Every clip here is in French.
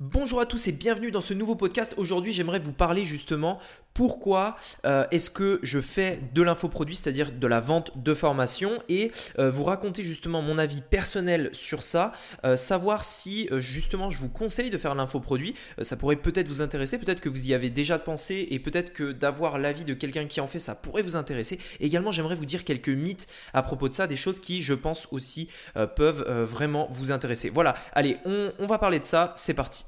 Bonjour à tous et bienvenue dans ce nouveau podcast. Aujourd'hui, j'aimerais vous parler justement pourquoi euh, est-ce que je fais de l'infoproduit, c'est-à-dire de la vente de formation, et euh, vous raconter justement mon avis personnel sur ça, euh, savoir si justement je vous conseille de faire l'infoproduit. ça pourrait peut-être vous intéresser, peut-être que vous y avez déjà pensé, et peut-être que d'avoir l'avis de quelqu'un qui en fait, ça pourrait vous intéresser. également, j'aimerais vous dire quelques mythes à propos de ça, des choses qui, je pense aussi, peuvent vraiment vous intéresser. Voilà, allez, on va parler de ça, c'est parti.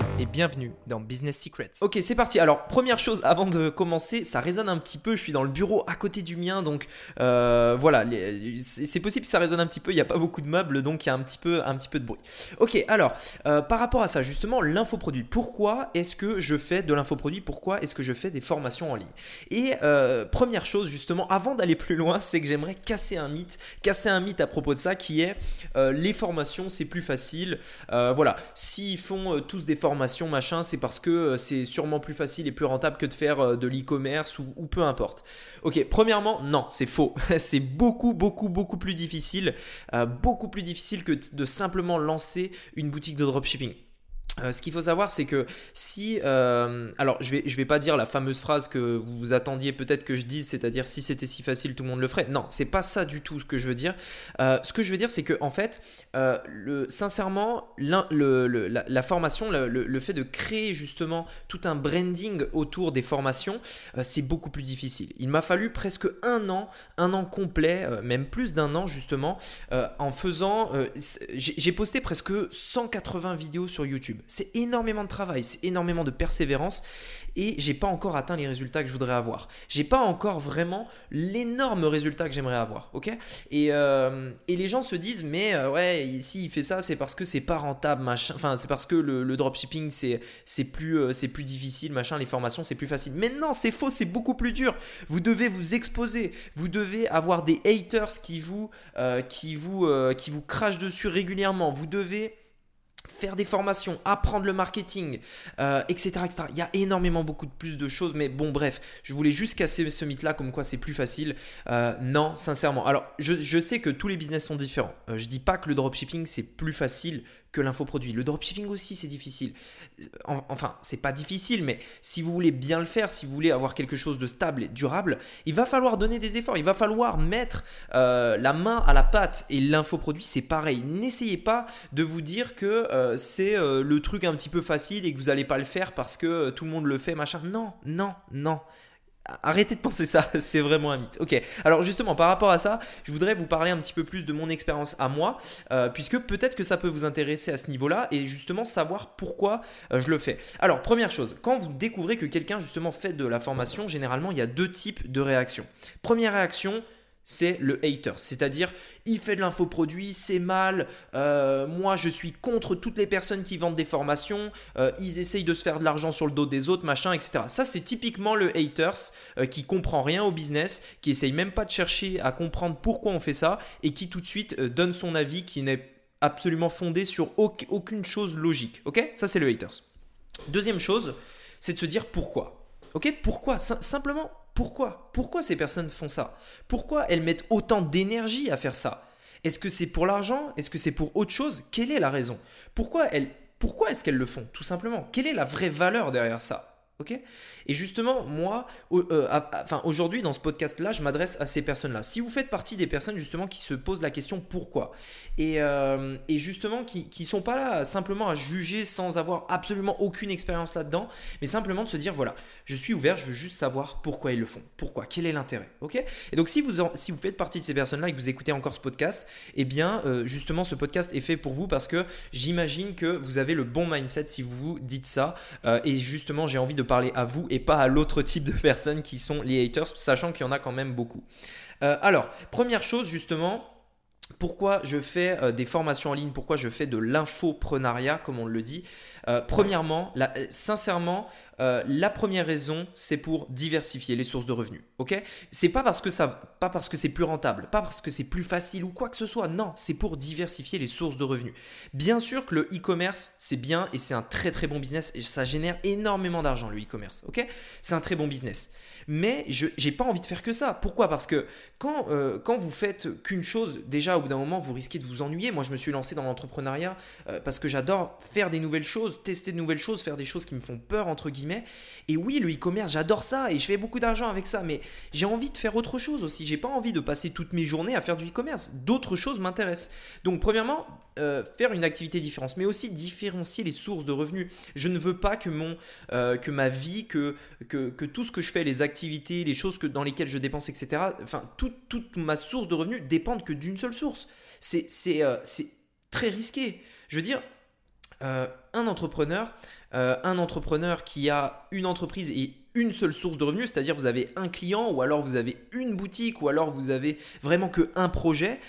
bienvenue dans Business Secrets. Ok, c'est parti. Alors, première chose avant de commencer, ça résonne un petit peu. Je suis dans le bureau à côté du mien, donc euh, voilà, c'est possible que ça résonne un petit peu. Il n'y a pas beaucoup de meubles, donc il y a un petit peu, un petit peu de bruit. Ok, alors, euh, par rapport à ça, justement, l'infoproduit. Pourquoi est-ce que je fais de l'infoproduit? Pourquoi est-ce que je fais des formations en ligne? Et euh, première chose, justement, avant d'aller plus loin, c'est que j'aimerais casser un mythe, casser un mythe à propos de ça qui est les formations, c'est plus facile. Voilà, s'ils font tous des formations, machin, c'est parce que c'est sûrement plus facile et plus rentable que de faire de l'e-commerce ou, peu importe. Ok, premièrement, non, c'est faux. c'est beaucoup, beaucoup, beaucoup plus difficile, beaucoup plus difficile que de simplement lancer une boutique de dropshipping. Euh, ce qu'il faut savoir, c'est que si, euh, alors je vais, vais pas dire la fameuse phrase que vous attendiez peut-être que je dise, c'est-à-dire si c'était si facile, tout le monde le ferait. Non, c'est pas ça du tout ce que je veux dire. Euh, ce que je veux dire, c'est que en fait, le, sincèrement, la, formation, le, fait de créer justement tout un branding autour des formations, c'est beaucoup plus difficile. Il m'a fallu presque un an, un an complet, même plus d'un an justement, en faisant, j'ai posté presque 180 vidéos sur YouTube. C'est énormément de travail, c'est énormément de persévérance et j'ai pas encore atteint les résultats que je voudrais avoir. J'ai pas encore vraiment l'énorme résultat que j'aimerais avoir, ok? Et, euh, et, les gens se disent mais euh, ouais si il fait ça c'est parce que c'est pas rentable machin, enfin c'est parce que le, dropshipping c'est c'est plus euh, c'est plus difficile machin, les formations c'est plus facile. Mais non c'est faux, c'est beaucoup plus dur. Vous devez vous exposer, vous devez avoir des haters qui vous qui vous qui vous crachent dessus régulièrement. Vous devez faire des formations, apprendre le marketing, euh, etc., Il y a énormément beaucoup de plus de choses, mais bon, bref, je voulais juste casser ce mythe-là, comme quoi c'est plus facile. Euh, non, sincèrement. Alors, je, sais que tous les business sont différents. Euh, je dis pas que le dropshipping c'est plus facile que l'infoproduit. Le dropshipping aussi, c'est difficile. Enfin, c'est pas difficile, mais si vous voulez bien le faire, si vous voulez avoir quelque chose de stable et durable, il va falloir donner des efforts. Il va falloir mettre euh, la main à la pâte. Et l'infoproduit, c'est pareil. N'essayez pas de vous dire que euh, c'est euh, le truc un petit peu facile et que vous n'allez pas le faire parce que tout le monde le fait, machin. Non, non, non. Arrêtez de penser ça, c'est vraiment un mythe. Ok, alors justement par rapport à ça, je voudrais vous parler un petit peu plus de mon expérience à moi, euh, puisque peut-être que ça peut vous intéresser à ce niveau-là et justement savoir pourquoi euh, je le fais. Alors première chose, quand vous découvrez que quelqu'un justement fait de la formation, généralement il y a deux types de réactions. Première réaction, c'est le hater. C'est-à-dire, il fait de l'infoproduit, c'est mal, euh, moi je suis contre toutes les personnes qui vendent des formations, euh, ils essayent de se faire de l'argent sur le dos des autres, machin, etc. Ça, c'est typiquement le haters euh, qui comprend rien au business, qui essaye même pas de chercher à comprendre pourquoi on fait ça et qui tout de suite donne son avis qui n'est absolument fondé sur aucune chose logique. Ok? Ça, c'est le haters. Deuxième chose, c'est de se dire pourquoi. Ok? Pourquoi? Simplement pourquoi? Pourquoi ces personnes font ça? Pourquoi elles mettent autant d'énergie à faire ça? Est-ce que c'est pour l'argent? Est-ce que c'est pour autre chose? Quelle est la raison? Pourquoi pourquoi est-ce qu'elles le font Tout simplement? Quelle est la vraie valeur derrière ça? Et justement, moi, euh, enfin, aujourd'hui, dans ce podcast-là, je m'adresse à ces personnes-là. Si vous faites partie des personnes justement qui se posent la question pourquoi, et, euh, justement qui ne sont pas là simplement à juger sans avoir absolument aucune expérience là-dedans, mais simplement de se dire voilà, je suis ouvert, je veux juste savoir pourquoi ils le font, pourquoi, quel est l'intérêt, ok? Et donc si vous, si vous faites partie de ces personnes-là et que vous écoutez encore ce podcast, eh bien, euh, justement, ce podcast est fait pour vous parce que j'imagine que vous avez le bon mindset si vous vous dites ça, et justement, j'ai envie de parler à vous et pas à l'autre type de personnes qui sont les haters, sachant qu'il y en a quand même beaucoup. Euh, alors, première chose justement, pourquoi je fais euh, des formations en ligne, pourquoi je fais de l'infoprenariat, comme on le dit? Euh, premièrement, sincèrement, euh, la première raison, c'est pour diversifier les sources de revenus. Ok? C'est pas parce que ça, pas parce que c'est plus rentable, pas parce que c'est plus facile ou quoi que ce soit. Non, c'est pour diversifier les sources de revenus. Bien sûr que le e-commerce, c'est bien et c'est un très très bon business et ça génère énormément d'argent le e-commerce. Ok? C'est un très bon business mais je n'ai pas envie de faire que ça. Pourquoi? Parce que quand, euh, quand vous faites qu'une chose, déjà au bout d'un moment, vous risquez de vous ennuyer. Moi, je me suis lancé dans l'entrepreneuriat euh, parce que j'adore faire des nouvelles choses, tester de nouvelles choses, faire des choses qui me font peur, entre guillemets. Et oui, le e-commerce, j'adore ça et je fais beaucoup d'argent avec ça, mais j'ai envie de faire autre chose aussi. J'ai pas envie de passer toutes mes journées à faire du e-commerce. D'autres choses m'intéressent. Donc, premièrement, euh, faire une activité différente, mais aussi différencier les sources de revenus. Je ne veux pas que, mon, que ma vie, que, que, tout ce que je fais, les activités, les choses que, dans lesquelles je dépense, etc. Enfin, toute ma source de revenus dépendent que d'une seule source. C'est euh, très risqué. Je veux dire, euh, un entrepreneur, euh, un entrepreneur qui a une entreprise et une seule source de revenus, c'est-à-dire vous avez un client ou alors vous avez une boutique ou alors vous avez vraiment que un projet,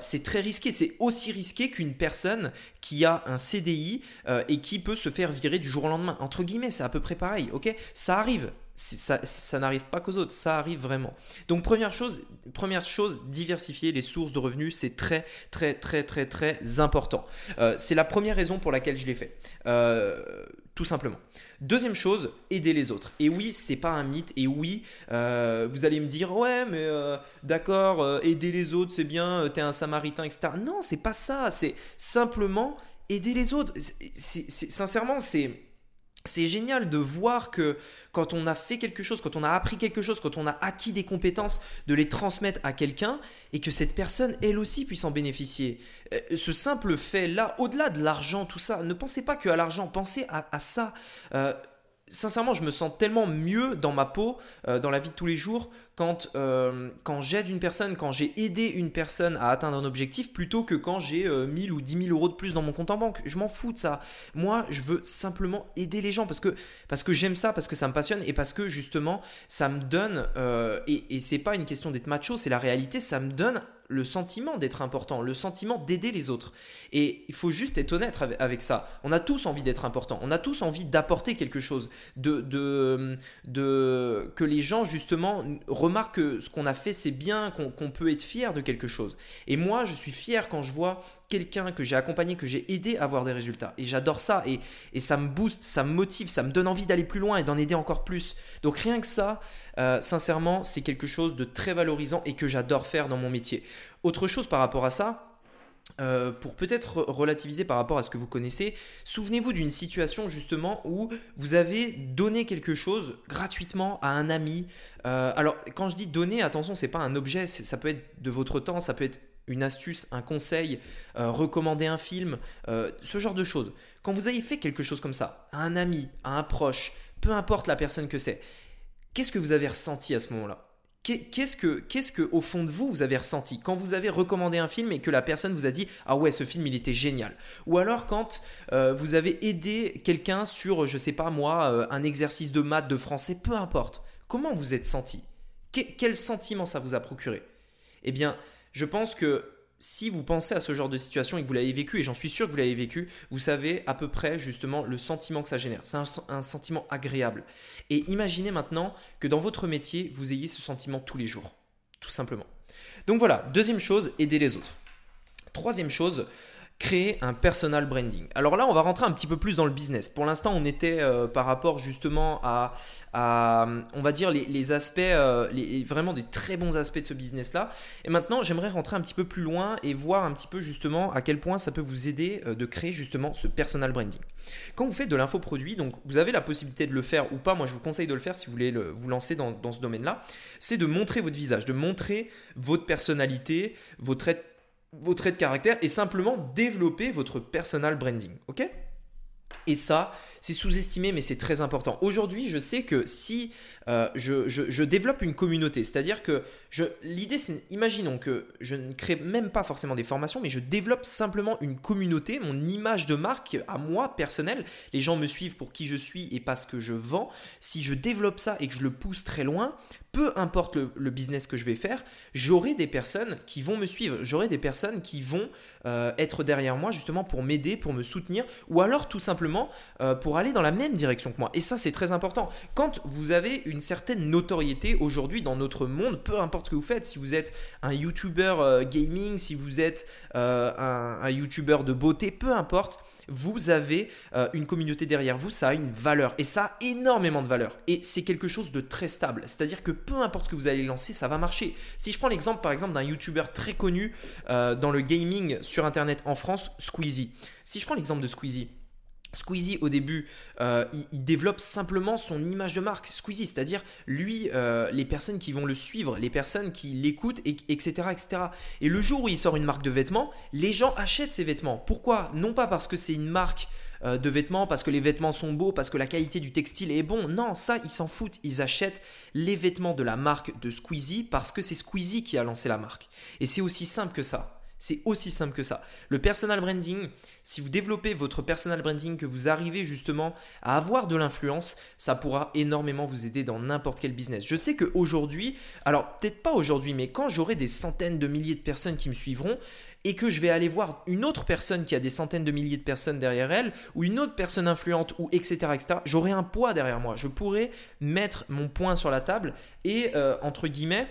c'est très risqué. C'est aussi risqué qu'une personne qui a un CDI et qui peut se faire virer du jour au lendemain. Entre guillemets, c'est à peu près pareil. Ok, ça arrive ça, n'arrive pas qu'aux autres, ça arrive vraiment. Donc première chose, première chose, diversifier les sources de revenus, c'est très très très très très important. Euh, c'est la première raison pour laquelle je l'ai fait, euh, tout simplement. Deuxième chose, aider les autres. Et oui, c'est pas un mythe. Et oui, euh, vous allez me dire ouais, mais d'accord, aider les autres, c'est bien, t'es un Samaritain, etc. Non, c'est pas ça. C'est simplement aider les autres. sincèrement, c'est c'est génial de voir que quand on a fait quelque chose, quand on a appris quelque chose, quand on a acquis des compétences, de les transmettre à quelqu'un et que cette personne, elle aussi, puisse en bénéficier. Euh, ce simple fait-là, au-delà de l'argent, tout ça, ne pensez pas que à l'argent, pensez à, ça. Euh, sincèrement, je me sens tellement mieux dans ma peau, euh, dans la vie de tous les jours, quand, euh, quand j'aide une personne, quand j'ai aidé une personne à atteindre un objectif, plutôt que quand j'ai 1000 euh, ou 10 000 euros de plus dans mon compte en banque. Je m'en fous de ça. Moi, je veux simplement aider les gens parce que, parce que j'aime ça, parce que ça me passionne et parce que justement, ça me donne, et, et c'est pas une question d'être macho, c'est la réalité, ça me donne le sentiment d'être important, le sentiment d'aider les autres. Et il faut juste être honnête avec ça. On a tous envie d'être important, on a tous envie d'apporter quelque chose, de, de, de, que les gens justement remarquent que ce qu'on a fait c'est bien, qu'on peut être fier de quelque chose. Et moi, je suis fier quand je vois quelqu'un que j'ai accompagné, que j'ai aidé à avoir des résultats. Et j'adore ça. Et, et, ça me booste, ça me motive, ça me donne envie d'aller plus loin et d'en aider encore plus. Donc rien que ça, euh, sincèrement, c'est quelque chose de très valorisant et que j'adore faire dans mon métier. Autre chose par rapport à ça, euh, pour peut-être relativiser par rapport à ce que vous connaissez, souvenez-vous d'une situation justement où vous avez donné quelque chose gratuitement à un ami. Euh, alors quand je dis donner, attention, c'est pas un objet, ça peut être de votre temps, ça peut être une astuce, un conseil, recommander un film, ce genre de choses. Quand vous avez fait quelque chose comme ça à un ami, à un proche, peu importe la personne que c'est, Qu'est-ce que vous avez ressenti à ce moment-là? Qu'est-ce que, qu'est-ce que, au fond de vous, vous avez ressenti quand vous avez recommandé un film et que la personne vous a dit Ah ouais, ce film, il était génial. Ou alors quand euh, vous avez aidé quelqu'un sur, je sais pas moi, euh, un exercice de maths, de français, peu importe. Comment vous êtes senti? Quel sentiment ça vous a procuré? Eh bien, je pense que si vous pensez à ce genre de situation et que vous l'avez vécu, et j'en suis sûr que vous l'avez vécu, vous savez à peu près justement le sentiment que ça génère. C'est un, sentiment agréable. Et imaginez maintenant que dans votre métier, vous ayez ce sentiment tous les jours. Tout simplement. Donc voilà, deuxième chose, aider les autres. Troisième chose, créer un personal branding. Alors là, on va rentrer un petit peu plus dans le business. Pour l'instant, on était euh, par rapport justement à, on va dire, les, aspects, euh, les, vraiment des très bons aspects de ce business-là. Et maintenant, j'aimerais rentrer un petit peu plus loin et voir un petit peu justement à quel point ça peut vous aider euh, de créer justement ce personal branding. Quand vous faites de l'infoproduit, donc vous avez la possibilité de le faire ou pas, moi je vous conseille de le faire si vous voulez vous lancer dans, dans ce domaine-là, c'est de montrer votre visage, de montrer votre personnalité, vos traits vos traits de caractère et simplement développer votre personal branding. Ok? Et ça, c'est sous-estimé, mais c'est très important. Aujourd'hui, je sais que si je, je, développe une communauté. C'est-à-dire que l'idée, c'est, imaginons que je ne crée même pas forcément des formations, mais je développe simplement une communauté, mon image de marque à moi, personnelle. Les gens me suivent pour qui je suis et parce que je vends. Si je développe ça et que je le pousse très loin, peu importe le, business que je vais faire, j'aurai des personnes qui vont me suivre, j'aurai des personnes qui vont euh, être derrière moi justement pour m'aider, pour me soutenir, ou alors tout simplement euh, pour aller dans la même direction que moi. Et ça, c'est très important. Quand vous avez une certaine notoriété aujourd'hui dans notre monde, peu importe ce que vous faites, si vous êtes un YouTuber euh, gaming, si vous êtes un, un YouTuber de beauté, peu importe, vous avez euh, une communauté derrière vous, ça a une valeur et ça a énormément de valeur. Et c'est quelque chose de très stable. C'est-à-dire que peu importe ce que vous allez lancer, ça va marcher. Si je prends l'exemple par exemple d'un YouTuber très connu euh, dans le gaming sur Internet en France, Squeezie. Si je prends l'exemple de Squeezie, Squeezie au début, euh, il, développe simplement son image de marque, Squeezie, c'est-à-dire lui, euh, les personnes qui vont le suivre, les personnes qui l'écoutent, etc., etc. Et le jour où il sort une marque de vêtements, les gens achètent ses vêtements. Pourquoi? Non pas parce que c'est une marque euh, de vêtements, parce que les vêtements sont beaux, parce que la qualité du textile est bon. Non, ça, ils s'en foutent. Ils achètent les vêtements de la marque de Squeezie parce que c'est Squeezie qui a lancé la marque. Et c'est aussi simple que ça. C'est aussi simple que ça. Le personal branding, si vous développez votre personal branding, que vous arrivez justement à avoir de l'influence, ça pourra énormément vous aider dans n'importe quel business. Je sais qu'aujourd'hui, alors peut-être pas aujourd'hui, mais quand j'aurai des centaines de milliers de personnes qui me suivront, et que je vais aller voir une autre personne qui a des centaines de milliers de personnes derrière elle, ou une autre personne influente, ou etc., etc., j'aurai un poids derrière moi. Je pourrai mettre mon point sur la table et, euh, entre guillemets,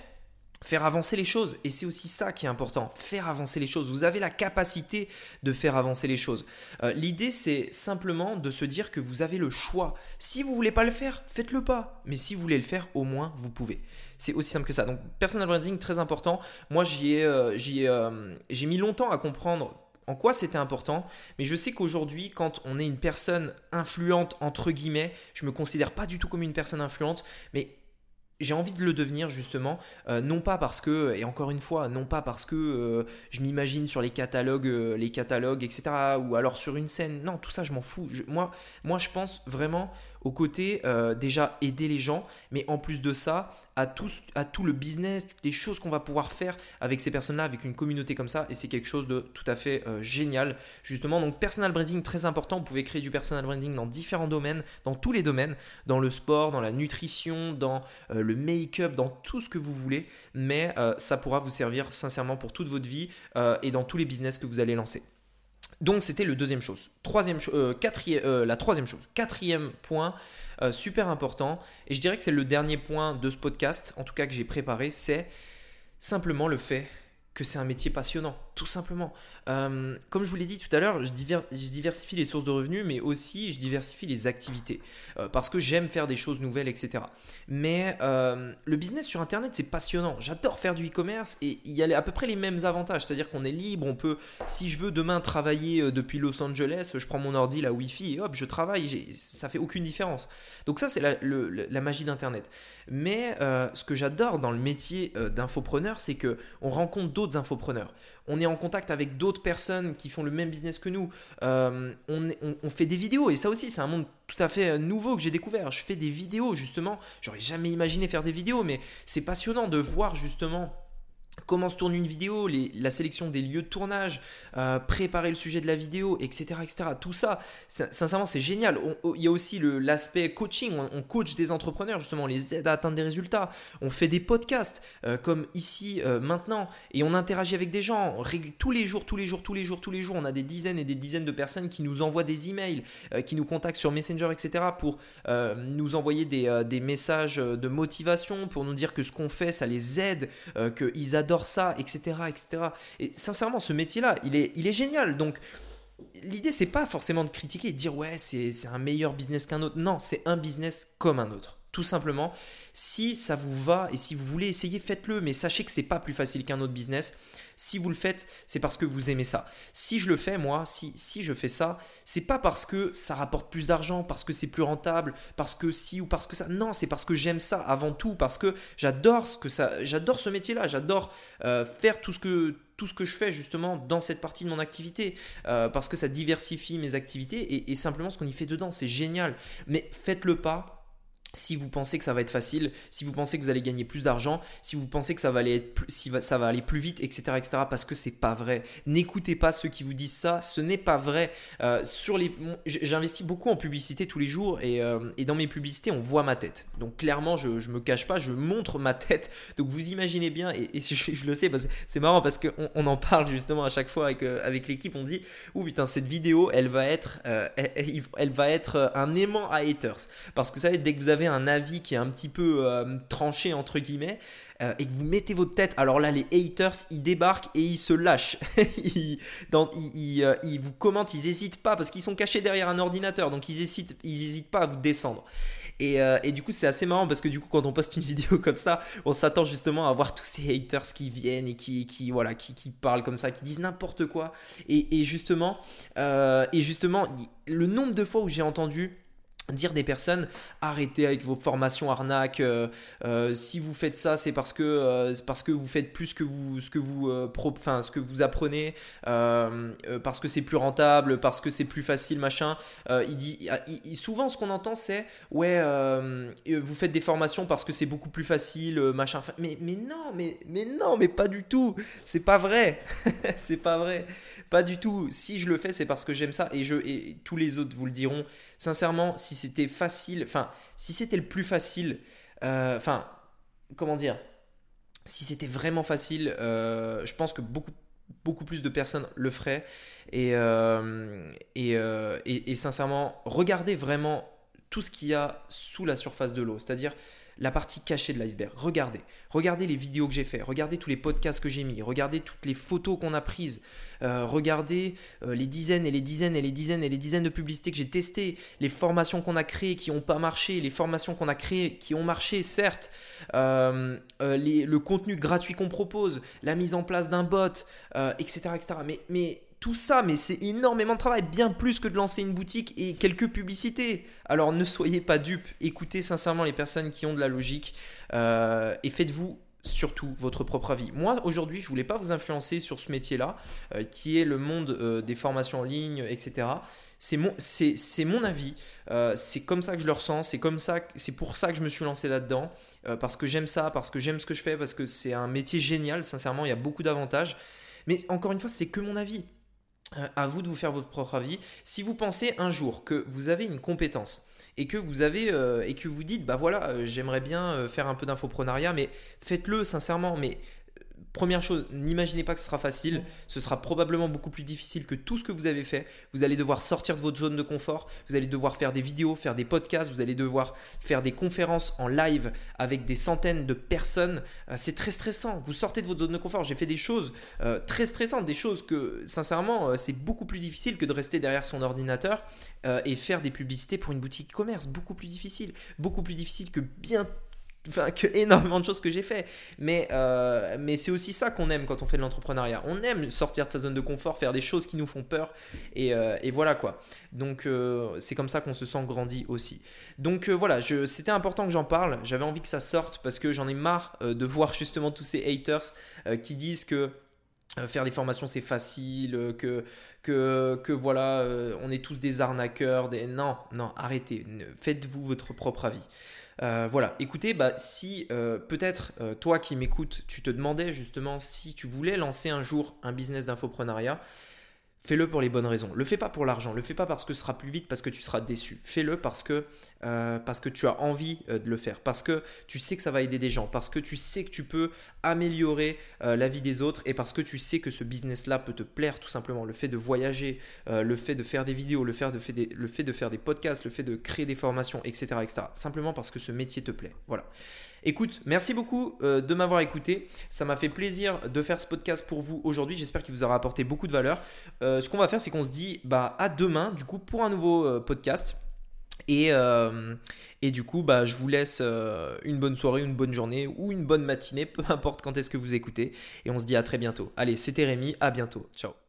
faire avancer les choses. Et c'est aussi ça qui est important, faire avancer les choses. Vous avez la capacité de faire avancer les choses. Euh, l'idée, c'est simplement de se dire que vous avez le choix. Si vous voulez pas le faire, faites-le pas. Mais si vous voulez le faire, au moins, vous pouvez. C'est aussi simple que ça. Donc, personal branding, très important. Moi, j'y ai, euh, euh, mis longtemps à comprendre en quoi c'était important, mais je sais qu'aujourd'hui, quand on est une personne influente, entre guillemets, je me considère pas du tout comme une personne influente, mais j'ai envie de le devenir justement, euh, non pas parce que, et encore une fois, non pas parce que euh, je m'imagine sur les catalogues, euh, les catalogues, etc., ou alors sur une scène. Non, tout ça, je m'en fous. moi, moi, je pense vraiment au côté déjà aider les gens, mais en plus de ça, à tout, à tout le business, les choses qu'on va pouvoir faire avec ces personnes-là, avec une communauté comme ça. Et c'est quelque chose de tout à fait euh, génial, justement. Donc, personal branding, très important. Vous pouvez créer du personal branding dans différents domaines, dans tous les domaines, dans le sport, dans la nutrition, dans euh, le make-up, dans tout ce que vous voulez. Mais euh, ça pourra vous servir sincèrement pour toute votre vie et dans tous les business que vous allez lancer. Donc c'était le deuxième chose. Troisième, quatrième, la troisième chose. Quatrième point, euh, super important. Et je dirais que c'est le dernier point de ce podcast, en tout cas que j'ai préparé, c'est simplement le fait que c'est un métier passionnant, tout simplement. Euh, comme je vous l'ai dit tout à l'heure, je, diversifie les sources de revenus, mais aussi je diversifie les activités, euh, parce que j'aime faire des choses nouvelles, etc. Mais euh, le business sur Internet, c'est passionnant. J'adore faire du e-commerce et il y a à peu près les mêmes avantages, c'est-à-dire qu'on est libre, on peut, si je veux demain travailler depuis Los Angeles, je prends mon ordi, la Wi-Fi, et hop, je travaille, ça fait aucune différence. Donc ça, c'est la, la, magie d'Internet. Mais ce que j'adore dans le métier d'infopreneur, c'est que on rencontre d'autres infopreneurs on est en contact avec d'autres personnes qui font le même business que nous. Euh, on, fait des vidéos et ça aussi, c'est un monde tout à fait euh, nouveau que j'ai découvert. Je fais des vidéos justement. J'aurais jamais imaginé faire des vidéos, mais c'est passionnant de voir justement comment se tourne une vidéo, la sélection des lieux de tournage, euh, préparer le sujet de la vidéo, etc. etc. Tout ça, sincèrement, c'est génial. il y a aussi l'aspect coaching. On, coach des entrepreneurs, justement, on les aide à atteindre des résultats. On fait des podcasts, euh, comme ici, euh, maintenant, et on interagit avec des gens tous les jours, tous les jours, tous les jours, tous les jours. On a des dizaines et des dizaines de personnes qui nous envoient des emails, qui nous contactent sur Messenger, etc. pour nous envoyer des, des, messages de motivation, pour nous dire que ce qu'on fait, ça les aide, qu'ils adorent ça, etc., etc. Et sincèrement, ce métier-là, il est, il est génial. Donc, l'idée, c'est pas forcément de critiquer et de dire ouais, c'est un meilleur business qu'un autre. Non, c'est un business comme un autre. Tout simplement, si ça vous va et si vous voulez essayer, faites-le. Mais sachez que c'est pas plus facile qu'un autre business. Si vous le faites, c'est parce que vous aimez ça. Si je le fais, moi, si, si je fais ça, c'est pas parce que ça rapporte plus d'argent, parce que c'est plus rentable, parce que si ou parce que ça. Non, c'est parce que j'aime ça avant tout, parce que j'adore ce que ça, j'adore ce métier-là, j'adore euh, faire tout ce que tout ce que je fais justement dans cette partie de mon activité, euh, parce que ça diversifie mes activités et, et simplement ce qu'on y fait dedans, c'est génial. Mais faites-le pas si vous pensez que ça va être facile, si vous pensez que vous allez gagner plus d'argent, si vous pensez que ça va aller plus, si ça va aller plus vite, etc., etc., parce que c'est pas vrai. N'écoutez pas ceux qui vous disent ça, ce n'est pas vrai. Euh, sur les, j'investis beaucoup en publicité tous les jours et, euh, et, dans mes publicités on voit ma tête. Donc clairement je, je me cache pas, je montre ma tête. Donc vous imaginez bien et, je, le sais parce que c'est marrant parce qu'on on en parle justement à chaque fois avec, euh, avec l'équipe. On dit ou putain cette vidéo elle va être, elle, va être un aimant à haters parce que savez dès que vous avez un avis qui est un petit peu euh, tranché entre guillemets euh, et que vous mettez votre tête, alors là les haters ils débarquent et ils se lâchent. ils, dans, euh, vous commentent, ils hésitent pas parce qu'ils sont cachés derrière un ordinateur donc ils hésitent, ils hésitent pas à vous descendre. Et, et, du coup, c'est assez marrant parce que du coup, quand on poste une vidéo comme ça, on s'attend justement à voir tous ces haters qui viennent et qui, qui voilà, qui, qui parlent comme ça, qui disent n'importe quoi. Et, et justement, et justement, le nombre de fois où j'ai entendu dire des personnes arrêtez avec vos formations arnaques euh, euh, si vous faites ça c'est parce que euh, parce que vous faites plus que vous ce que vous enfin ce que vous apprenez parce que c'est plus rentable parce que c'est plus facile machin. Il dit souvent ce qu'on entend c'est ouais vous faites des formations parce que c'est beaucoup plus facile machin. Mais mais non mais mais non mais pas du tout. C'est pas vrai. C'est pas vrai. Pas du tout. Si je le fais c'est parce que j'aime ça. Et je et tous les autres vous le diront sincèrement, si c'était facile, enfin, si c'était le plus facile, euh, enfin, comment dire, si c'était vraiment facile, euh, je pense que beaucoup, beaucoup plus de personnes le feraient. Et, euh, et, et, et, sincèrement, regardez vraiment tout ce qu'il y a sous la surface de l'eau. C'est-à-dire, la partie cachée de l'iceberg. Regardez, regardez les vidéos que j'ai fait, regardez tous les podcasts que j'ai mis, regardez toutes les photos qu'on a prises, euh, regardez euh, les dizaines et les dizaines et les dizaines et les dizaines de publicités que j'ai testées, les formations qu'on a créées qui n'ont pas marché, les formations qu'on a créées qui ont marché, certes, euh, le contenu gratuit qu'on propose, la mise en place d'un bot, etc., etc. Mais, mais tout ça, mais c'est énormément de travail, bien plus que de lancer une boutique et quelques publicités. Alors ne soyez pas dupes, écoutez sincèrement les personnes qui ont de la logique euh, et faites-vous surtout votre propre avis. Moi aujourd'hui je voulais pas vous influencer sur ce métier-là, euh, qui est le monde euh, des formations en ligne, etc. C'est mon, avis, c'est comme ça que je le ressens, c'est comme ça, c'est pour ça que je me suis lancé là-dedans, parce que j'aime ça, parce que j'aime ce que je fais, parce que c'est un métier génial, sincèrement il y a beaucoup d'avantages. Mais encore une fois, c'est que mon avis. Euh, à vous de vous faire votre propre avis. Si vous pensez un jour que vous avez une compétence et que vous avez euh, et que vous dites bah voilà euh, j'aimerais bien faire un peu d'infoprenariat mais faites-le sincèrement mais Première chose, n'imaginez pas que ce sera facile. Ce sera probablement beaucoup plus difficile que tout ce que vous avez fait. Vous allez devoir sortir de votre zone de confort. Vous allez devoir faire des vidéos, faire des podcasts. Vous allez devoir faire des conférences en live avec des centaines de personnes. Euh, c'est très stressant. Vous sortez de votre zone de confort. J'ai fait des choses euh, très stressantes, des choses que, sincèrement, euh, c'est beaucoup plus difficile que de rester derrière son ordinateur et faire des publicités pour une boutique e-commerce. Beaucoup plus difficile. Beaucoup plus difficile que bien enfin que énormément de choses que j'ai fait. Mais euh, mais c'est aussi ça qu'on aime quand on fait de l'entrepreneuriat. On aime sortir de sa zone de confort faire des choses qui nous font peur. Et, euh, et voilà quoi. Donc euh, c'est comme ça qu'on se sent grandi aussi. Donc voilà c'était important que j'en parle. J'avais envie que ça sorte parce que j'en ai marre de voir justement tous ces haters qui disent que faire des formations c'est facile, que, que, que voilà, on est tous des arnaqueurs, des... non, non, arrêtez, faites-vous votre propre avis. Euh, voilà, écoutez, bah, si euh, peut-être euh, toi qui m'écoutes, tu te demandais justement si tu voulais lancer un jour un business d'infoprenariat, Fais-le pour les bonnes raisons. Le fais pas pour l'argent. Le fais pas parce que ce sera plus vite, parce que tu seras déçu. Fais-le parce que euh, parce que tu as envie euh, de le faire, parce que tu sais que ça va aider des gens, parce que tu sais que tu peux améliorer euh, la vie des autres et parce que tu sais que ce business-là peut te plaire tout simplement. Le fait de voyager, le fait de faire des vidéos, le fait de, faire des, podcasts, le fait de créer des formations, etc., etc. Simplement parce que ce métier te plaît. Voilà. Écoute, merci beaucoup de m'avoir écouté. Ça m'a fait plaisir de faire ce podcast pour vous aujourd'hui. J'espère qu'il vous aura apporté beaucoup de valeur. Ce qu'on va faire, c'est qu'on se dit bah, à demain, du coup, pour un nouveau podcast. Et, et, du coup, bah, je vous laisse une bonne soirée, une bonne journée ou une bonne matinée, peu importe quand est-ce que vous écoutez. Et on se dit à très bientôt. Allez, c'était Rémi, à bientôt. Ciao.